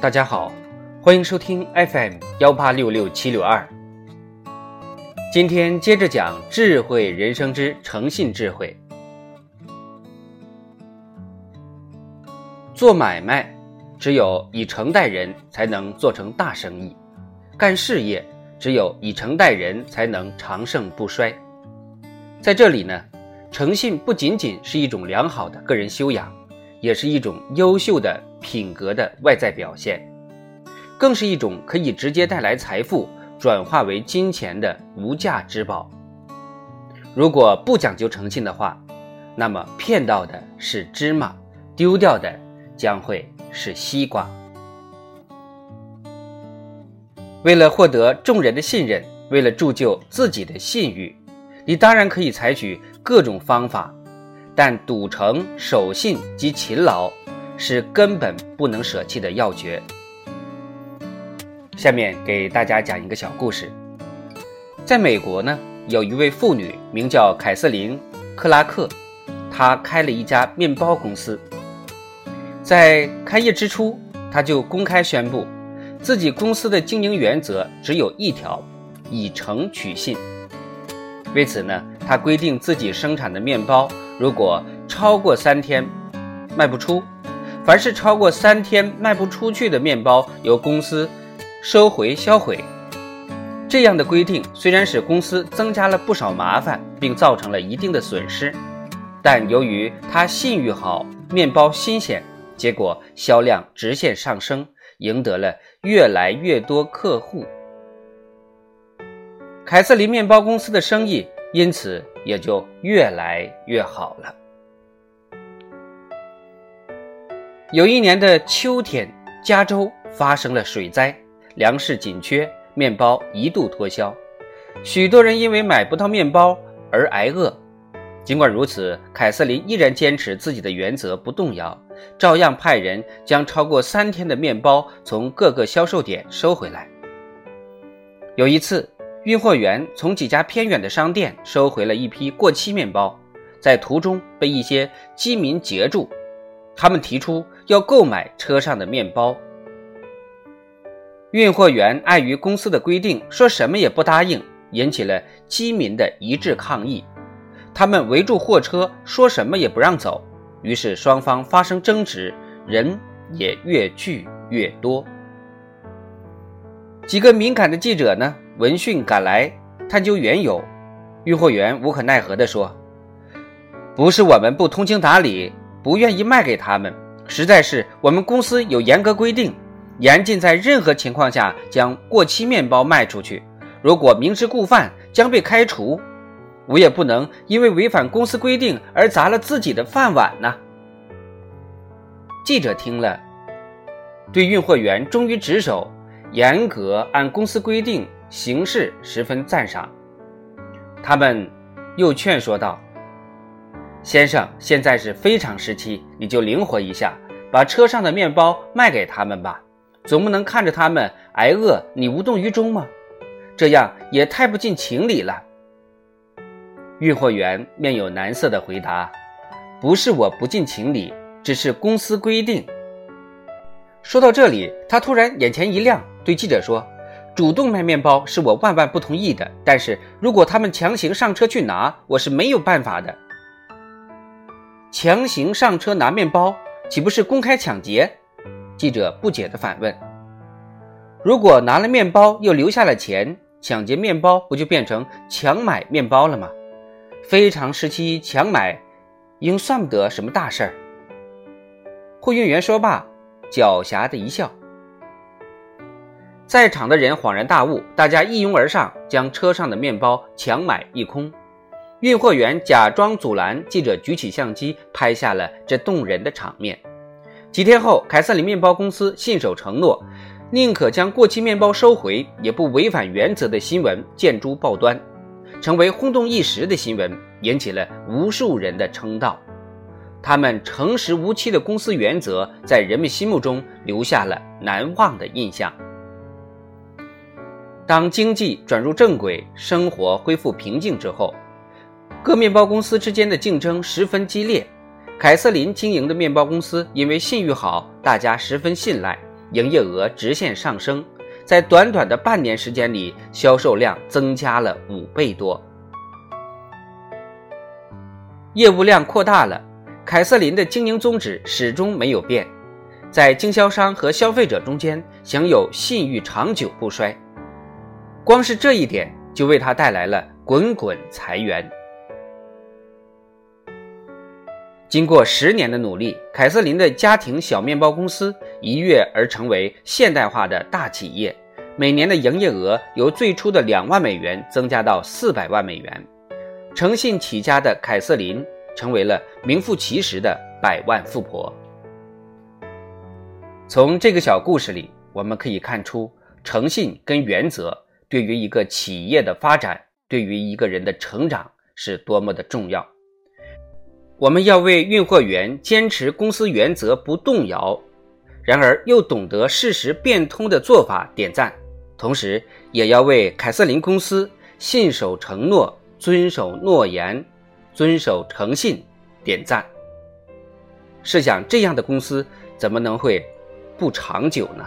大家好，欢迎收听 FM 幺八六六七六二。今天接着讲智慧人生之诚信智慧。做买卖，只有以诚待人，才能做成大生意；干事业，只有以诚待人，才能长盛不衰。在这里呢，诚信不仅仅是一种良好的个人修养，也是一种优秀的品格的外在表现，更是一种可以直接带来财富。转化为金钱的无价之宝。如果不讲究诚信的话，那么骗到的是芝麻，丢掉的将会是西瓜。为了获得众人的信任，为了铸就自己的信誉，你当然可以采取各种方法，但赌诚、守信及勤劳是根本不能舍弃的要诀。下面给大家讲一个小故事。在美国呢，有一位妇女名叫凯瑟琳·克拉克，她开了一家面包公司。在开业之初，她就公开宣布，自己公司的经营原则只有一条：以诚取信。为此呢，她规定自己生产的面包，如果超过三天卖不出，凡是超过三天卖不出去的面包，由公司。收回销毁，这样的规定虽然使公司增加了不少麻烦，并造成了一定的损失，但由于他信誉好，面包新鲜，结果销量直线上升，赢得了越来越多客户。凯瑟琳面包公司的生意因此也就越来越好了。有一年的秋天，加州发生了水灾。粮食紧缺，面包一度脱销，许多人因为买不到面包而挨饿。尽管如此，凯瑟琳依然坚持自己的原则不动摇，照样派人将超过三天的面包从各个销售点收回来。有一次，运货员从几家偏远的商店收回了一批过期面包，在途中被一些饥民截住，他们提出要购买车上的面包。运货员碍于公司的规定，说什么也不答应，引起了饥民的一致抗议。他们围住货车，说什么也不让走。于是双方发生争执，人也越聚越多。几个敏感的记者呢，闻讯赶来探究缘由。运货员无可奈何地说：“不是我们不通情达理，不愿意卖给他们，实在是我们公司有严格规定。”严禁在任何情况下将过期面包卖出去。如果明知故犯，将被开除。我也不能因为违反公司规定而砸了自己的饭碗呢。记者听了，对运货员忠于职守、严格按公司规定行事十分赞赏。他们又劝说道：“先生，现在是非常时期，你就灵活一下，把车上的面包卖给他们吧。”总不能看着他们挨饿，你无动于衷吗？这样也太不近情理了。运货员面有难色的回答：“不是我不近情理，只是公司规定。”说到这里，他突然眼前一亮，对记者说：“主动卖面包是我万万不同意的，但是如果他们强行上车去拿，我是没有办法的。强行上车拿面包，岂不是公开抢劫？”记者不解地反问：“如果拿了面包又留下了钱，抢劫面包不就变成强买面包了吗？非常时期强买，应算不得什么大事儿。”货运员说罢，狡黠的一笑。在场的人恍然大悟，大家一拥而上，将车上的面包强买一空。运货员假装阻拦，记者举起相机拍下了这动人的场面。几天后，凯瑟琳面包公司信守承诺，宁可将过期面包收回，也不违反原则的新闻见诸报端，成为轰动一时的新闻，引起了无数人的称道。他们诚实无欺的公司原则，在人们心目中留下了难忘的印象。当经济转入正轨，生活恢复平静之后，各面包公司之间的竞争十分激烈。凯瑟琳经营的面包公司因为信誉好，大家十分信赖，营业额直线上升，在短短的半年时间里，销售量增加了五倍多。业务量扩大了，凯瑟琳的经营宗旨始终没有变，在经销商和消费者中间享有信誉长久不衰。光是这一点就为他带来了滚滚财源。经过十年的努力，凯瑟琳的家庭小面包公司一跃而成为现代化的大企业，每年的营业额由最初的两万美元增加到四百万美元。诚信起家的凯瑟琳成为了名副其实的百万富婆。从这个小故事里，我们可以看出，诚信跟原则对于一个企业的发展，对于一个人的成长是多么的重要。我们要为运货员坚持公司原则不动摇，然而又懂得事实变通的做法点赞，同时也要为凯瑟琳公司信守承诺。遵守诺言，遵守诚信，点赞。试想，这样的公司怎么能会不长久呢？